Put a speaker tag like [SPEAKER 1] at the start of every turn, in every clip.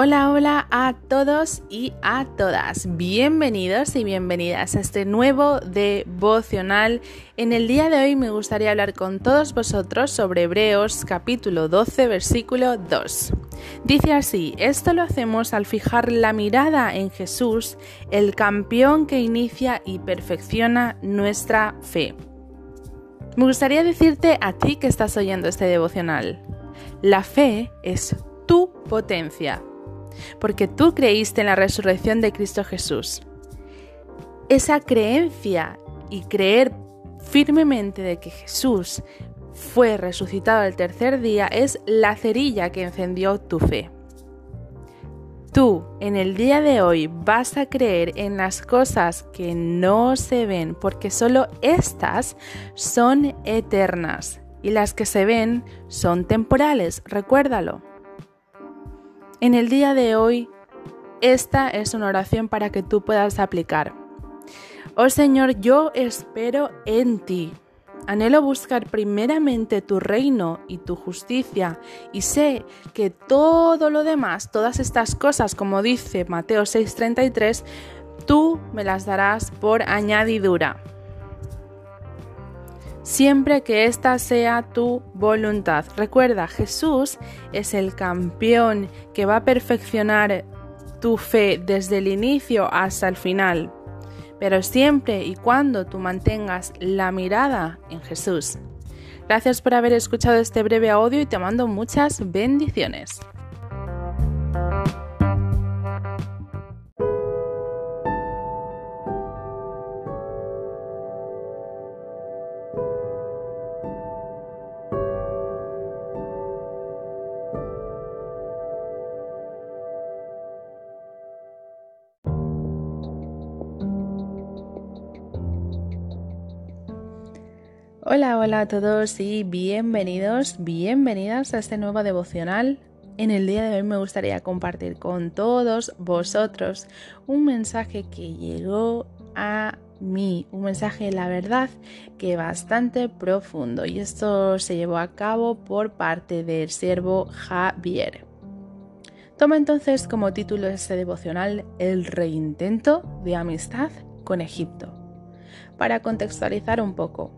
[SPEAKER 1] Hola, hola a todos y a todas. Bienvenidos y bienvenidas a este nuevo devocional. En el día de hoy me gustaría hablar con todos vosotros sobre Hebreos capítulo 12 versículo 2. Dice así, esto lo hacemos al fijar la mirada en Jesús, el campeón que inicia y perfecciona nuestra fe. Me gustaría decirte a ti que estás oyendo este devocional, la fe es tu potencia porque tú creíste en la resurrección de Cristo Jesús. Esa creencia y creer firmemente de que Jesús fue resucitado el tercer día es la cerilla que encendió tu fe. Tú en el día de hoy vas a creer en las cosas que no se ven porque solo estas son eternas y las que se ven son temporales, recuérdalo. En el día de hoy, esta es una oración para que tú puedas aplicar. Oh Señor, yo espero en ti. Anhelo buscar primeramente tu reino y tu justicia y sé que todo lo demás, todas estas cosas, como dice Mateo 6:33, tú me las darás por añadidura siempre que esta sea tu voluntad. Recuerda, Jesús es el campeón que va a perfeccionar tu fe desde el inicio hasta el final, pero siempre y cuando tú mantengas la mirada en Jesús. Gracias por haber escuchado este breve audio y te mando muchas bendiciones. Hola, hola a todos y bienvenidos, bienvenidas a este nuevo devocional. En el día de hoy me gustaría compartir con todos vosotros un mensaje que llegó a mí, un mensaje, la verdad, que bastante profundo y esto se llevó a cabo por parte del siervo Javier. Toma entonces como título este devocional El reintento de amistad con Egipto. Para contextualizar un poco,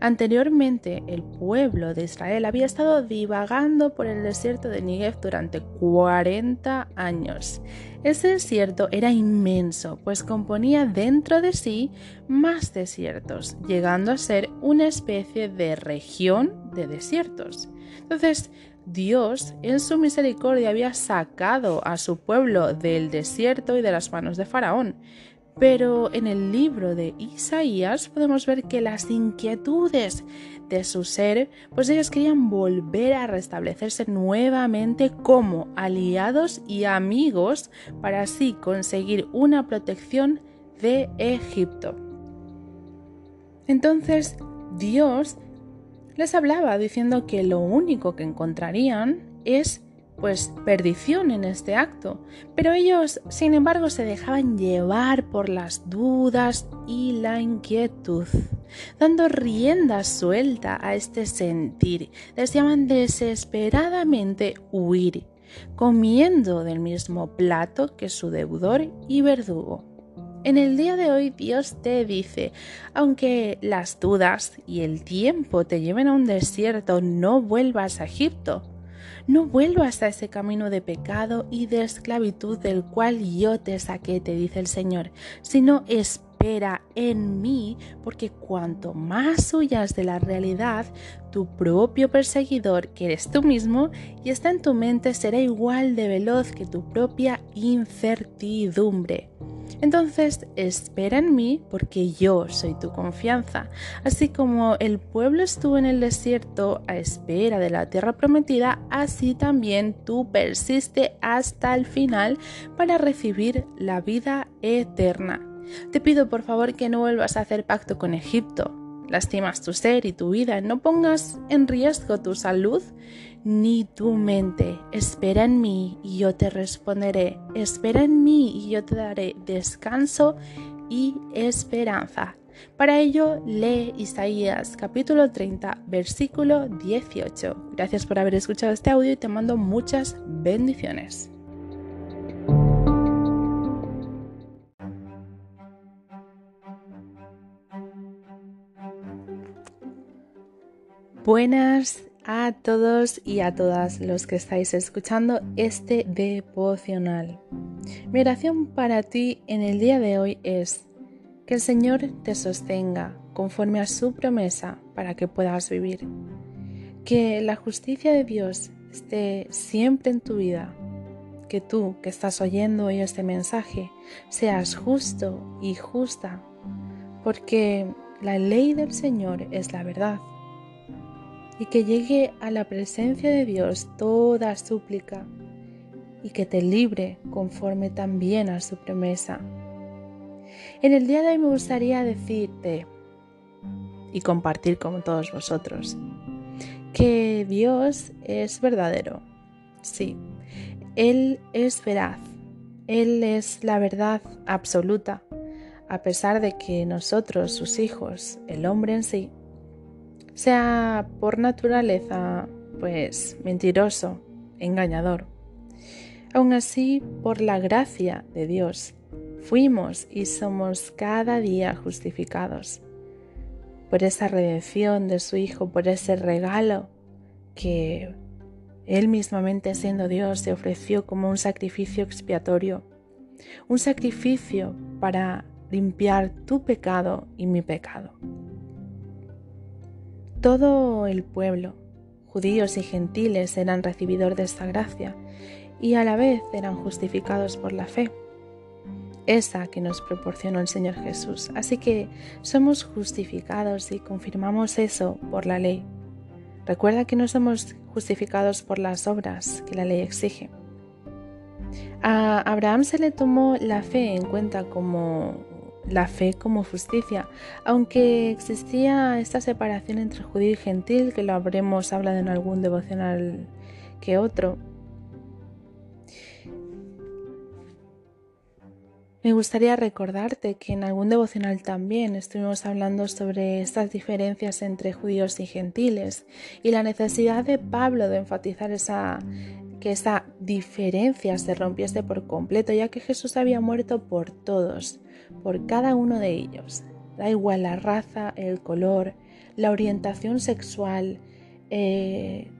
[SPEAKER 1] Anteriormente, el pueblo de Israel había estado divagando por el desierto de Negev durante 40 años. Ese desierto era inmenso, pues componía dentro de sí más desiertos, llegando a ser una especie de región de desiertos. Entonces, Dios, en su misericordia, había sacado a su pueblo del desierto y de las manos de Faraón, pero en el libro de Isaías podemos ver que las inquietudes de su ser, pues ellos querían volver a restablecerse nuevamente como aliados y amigos para así conseguir una protección de Egipto. Entonces Dios les hablaba diciendo que lo único que encontrarían es pues perdición en este acto, pero ellos, sin embargo, se dejaban llevar por las dudas y la inquietud, dando rienda suelta a este sentir, deseaban desesperadamente huir, comiendo del mismo plato que su deudor y verdugo. En el día de hoy Dios te dice, aunque las dudas y el tiempo te lleven a un desierto, no vuelvas a Egipto no vuelvas a ese camino de pecado y de esclavitud del cual yo te saqué, te dice el Señor, sino espera en mí, porque cuanto más huyas de la realidad, tu propio perseguidor, que eres tú mismo, y está en tu mente, será igual de veloz que tu propia incertidumbre. Entonces espera en mí porque yo soy tu confianza. Así como el pueblo estuvo en el desierto a espera de la tierra prometida, así también tú persiste hasta el final para recibir la vida eterna. Te pido por favor que no vuelvas a hacer pacto con Egipto. Lastimas tu ser y tu vida, no pongas en riesgo tu salud ni tu mente. Espera en mí y yo te responderé. Espera en mí y yo te daré descanso y esperanza. Para ello, lee Isaías capítulo 30, versículo 18. Gracias por haber escuchado este audio y te mando muchas bendiciones. Buenas a todos y a todas los que estáis escuchando este devocional. Mi oración para ti en el día de hoy es que el Señor te sostenga conforme a su promesa para que puedas vivir. Que la justicia de Dios esté siempre en tu vida. Que tú que estás oyendo hoy este mensaje seas justo y justa. Porque la ley del Señor es la verdad y que llegue a la presencia de Dios toda súplica y que te libre conforme también a su promesa. En el día de hoy me gustaría decirte y compartir con todos vosotros que Dios es verdadero. Sí, Él es veraz, Él es la verdad absoluta, a pesar de que nosotros, sus hijos, el hombre en sí, sea por naturaleza, pues mentiroso, engañador. Aún así, por la gracia de Dios, fuimos y somos cada día justificados. Por esa redención de su Hijo, por ese regalo que Él mismamente siendo Dios se ofreció como un sacrificio expiatorio, un sacrificio para limpiar tu pecado y mi pecado. Todo el pueblo, judíos y gentiles, eran recibidor de esta gracia y a la vez eran justificados por la fe, esa que nos proporcionó el Señor Jesús. Así que somos justificados y confirmamos eso por la ley. Recuerda que no somos justificados por las obras que la ley exige. A Abraham se le tomó la fe en cuenta como la fe como justicia, aunque existía esta separación entre judío y gentil, que lo habremos hablado en algún devocional que otro. Me gustaría recordarte que en algún devocional también estuvimos hablando sobre estas diferencias entre judíos y gentiles y la necesidad de Pablo de enfatizar esa, que esa diferencia se rompiese por completo, ya que Jesús había muerto por todos por cada uno de ellos. Da igual la raza, el color, la orientación sexual, eh,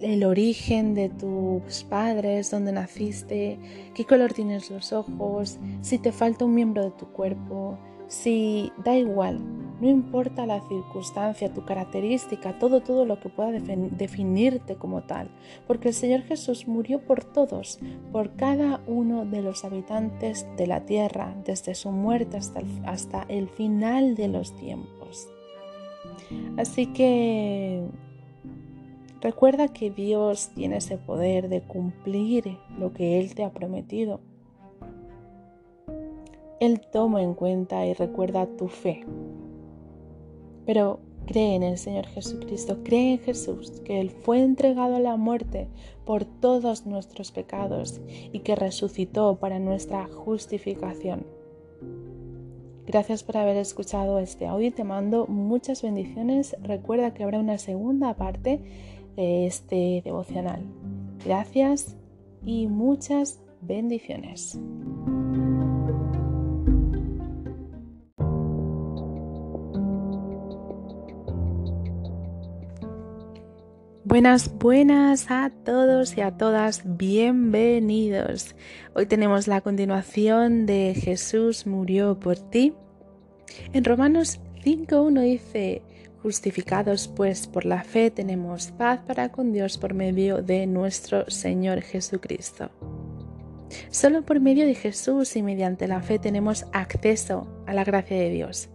[SPEAKER 1] el origen de tus padres, dónde naciste, qué color tienes los ojos, si te falta un miembro de tu cuerpo, si da igual, no importa la circunstancia, tu característica, todo, todo lo que pueda definirte como tal, porque el Señor Jesús murió por todos, por cada uno de los habitantes de la tierra, desde su muerte hasta el, hasta el final de los tiempos. Así que recuerda que Dios tiene ese poder de cumplir lo que Él te ha prometido él toma en cuenta y recuerda tu fe. Pero cree en el Señor Jesucristo, cree en Jesús, que Él fue entregado a la muerte por todos nuestros pecados y que resucitó para nuestra justificación. Gracias por haber escuchado este audio te mando muchas bendiciones. Recuerda que habrá una segunda parte de este devocional. Gracias y muchas bendiciones. Buenas, buenas a todos y a todas, bienvenidos. Hoy tenemos la continuación de Jesús murió por ti. En Romanos 5.1 dice, justificados pues por la fe tenemos paz para con Dios por medio de nuestro Señor Jesucristo. Solo por medio de Jesús y mediante la fe tenemos acceso a la gracia de Dios.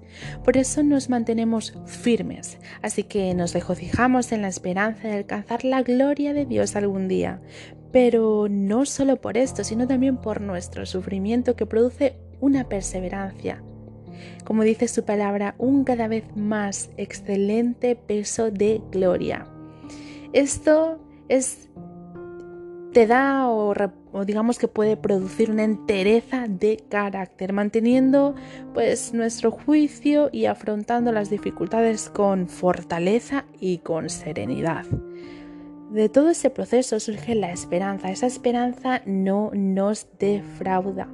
[SPEAKER 1] Por eso nos mantenemos firmes, así que nos regocijamos en la esperanza de alcanzar la gloria de Dios algún día. Pero no solo por esto, sino también por nuestro sufrimiento que produce una perseverancia. Como dice su palabra, un cada vez más excelente peso de gloria. Esto es te da o, digamos que puede producir una entereza de carácter, manteniendo pues nuestro juicio y afrontando las dificultades con fortaleza y con serenidad. De todo ese proceso surge la esperanza. Esa esperanza no nos defrauda.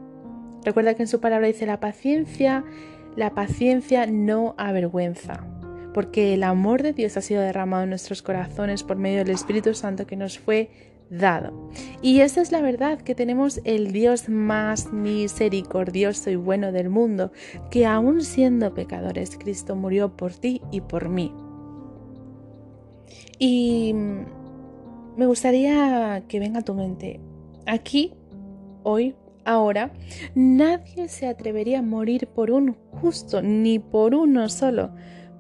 [SPEAKER 1] Recuerda que en su palabra dice la paciencia, la paciencia no avergüenza porque el amor de Dios ha sido derramado en nuestros corazones por medio del Espíritu Santo que nos fue dado. Y esa es la verdad, que tenemos el Dios más misericordioso y bueno del mundo, que aún siendo pecadores, Cristo murió por ti y por mí. Y me gustaría que venga a tu mente, aquí, hoy, ahora, nadie se atrevería a morir por un justo, ni por uno solo,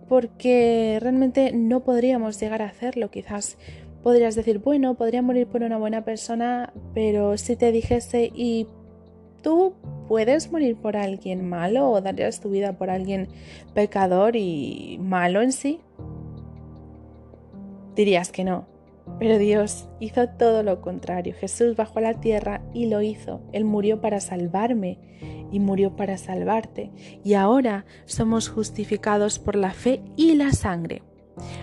[SPEAKER 1] porque realmente no podríamos llegar a hacerlo, quizás Podrías decir, bueno, podría morir por una buena persona, pero si te dijese, ¿y tú puedes morir por alguien malo o darías tu vida por alguien pecador y malo en sí? Dirías que no. Pero Dios hizo todo lo contrario. Jesús bajó a la tierra y lo hizo. Él murió para salvarme y murió para salvarte. Y ahora somos justificados por la fe y la sangre.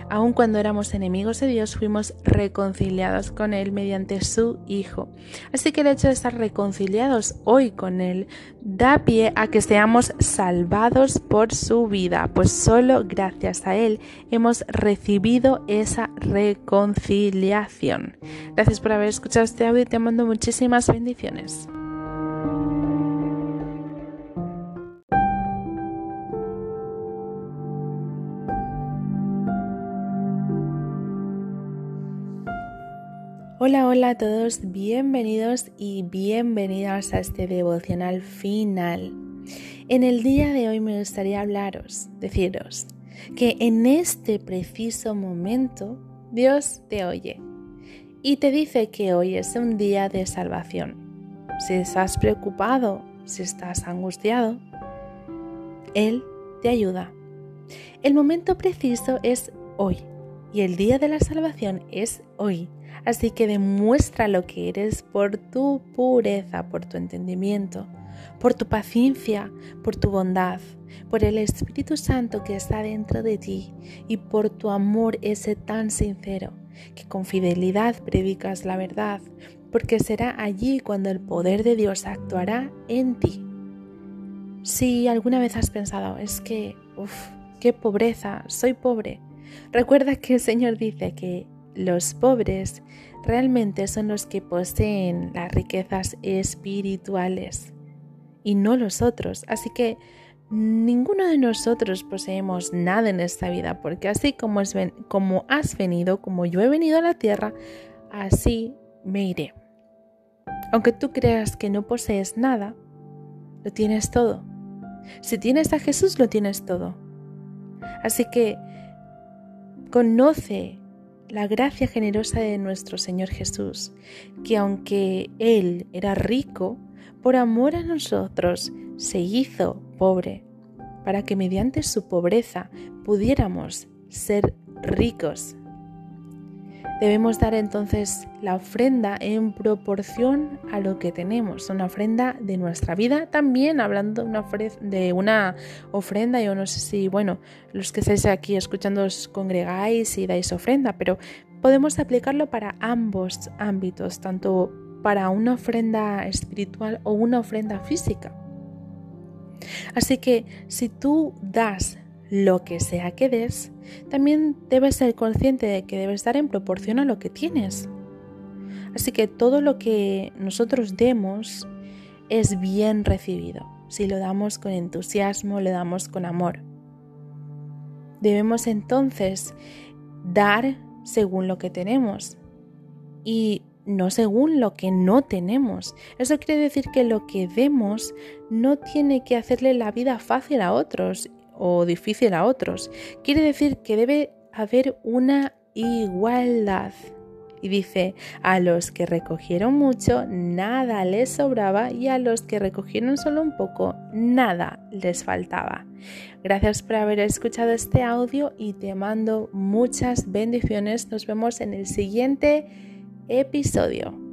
[SPEAKER 1] Aun cuando éramos enemigos de Dios, fuimos reconciliados con Él mediante su Hijo. Así que el hecho de estar reconciliados hoy con Él da pie a que seamos salvados por su vida, pues solo gracias a Él hemos recibido esa reconciliación. Gracias por haber escuchado este audio y te mando muchísimas bendiciones. Hola, hola a todos, bienvenidos y bienvenidas a este devocional final. En el día de hoy me gustaría hablaros, deciros, que en este preciso momento Dios te oye y te dice que hoy es un día de salvación. Si estás preocupado, si estás angustiado, Él te ayuda. El momento preciso es hoy y el día de la salvación es hoy. Así que demuestra lo que eres por tu pureza, por tu entendimiento, por tu paciencia, por tu bondad, por el Espíritu Santo que está dentro de ti y por tu amor ese tan sincero, que con fidelidad predicas la verdad, porque será allí cuando el poder de Dios actuará en ti. Si alguna vez has pensado, es que, uff, qué pobreza, soy pobre, recuerda que el Señor dice que los pobres realmente son los que poseen las riquezas espirituales y no los otros. Así que ninguno de nosotros poseemos nada en esta vida, porque así como, has venido, como yo he venido a la tierra, así me iré. Aunque tú creas que no posees nada, lo tienes todo. Si tienes a Jesús, lo tienes todo. Así que conoce la gracia generosa de nuestro Señor Jesús, que aunque Él era rico, por amor a nosotros se hizo pobre, para que mediante su pobreza pudiéramos ser ricos Debemos dar entonces la ofrenda en proporción a lo que tenemos, una ofrenda de nuestra vida. También hablando de una, de una ofrenda, yo no sé si, bueno, los que estáis aquí escuchando os congregáis y dais ofrenda, pero podemos aplicarlo para ambos ámbitos, tanto para una ofrenda espiritual o una ofrenda física. Así que si tú das lo que sea que des, también debes ser consciente de que debes dar en proporción a lo que tienes. Así que todo lo que nosotros demos es bien recibido, si lo damos con entusiasmo, lo damos con amor. Debemos entonces dar según lo que tenemos y no según lo que no tenemos. Eso quiere decir que lo que demos no tiene que hacerle la vida fácil a otros o difícil a otros. Quiere decir que debe haber una igualdad. Y dice, a los que recogieron mucho, nada les sobraba y a los que recogieron solo un poco, nada les faltaba. Gracias por haber escuchado este audio y te mando muchas bendiciones. Nos vemos en el siguiente episodio.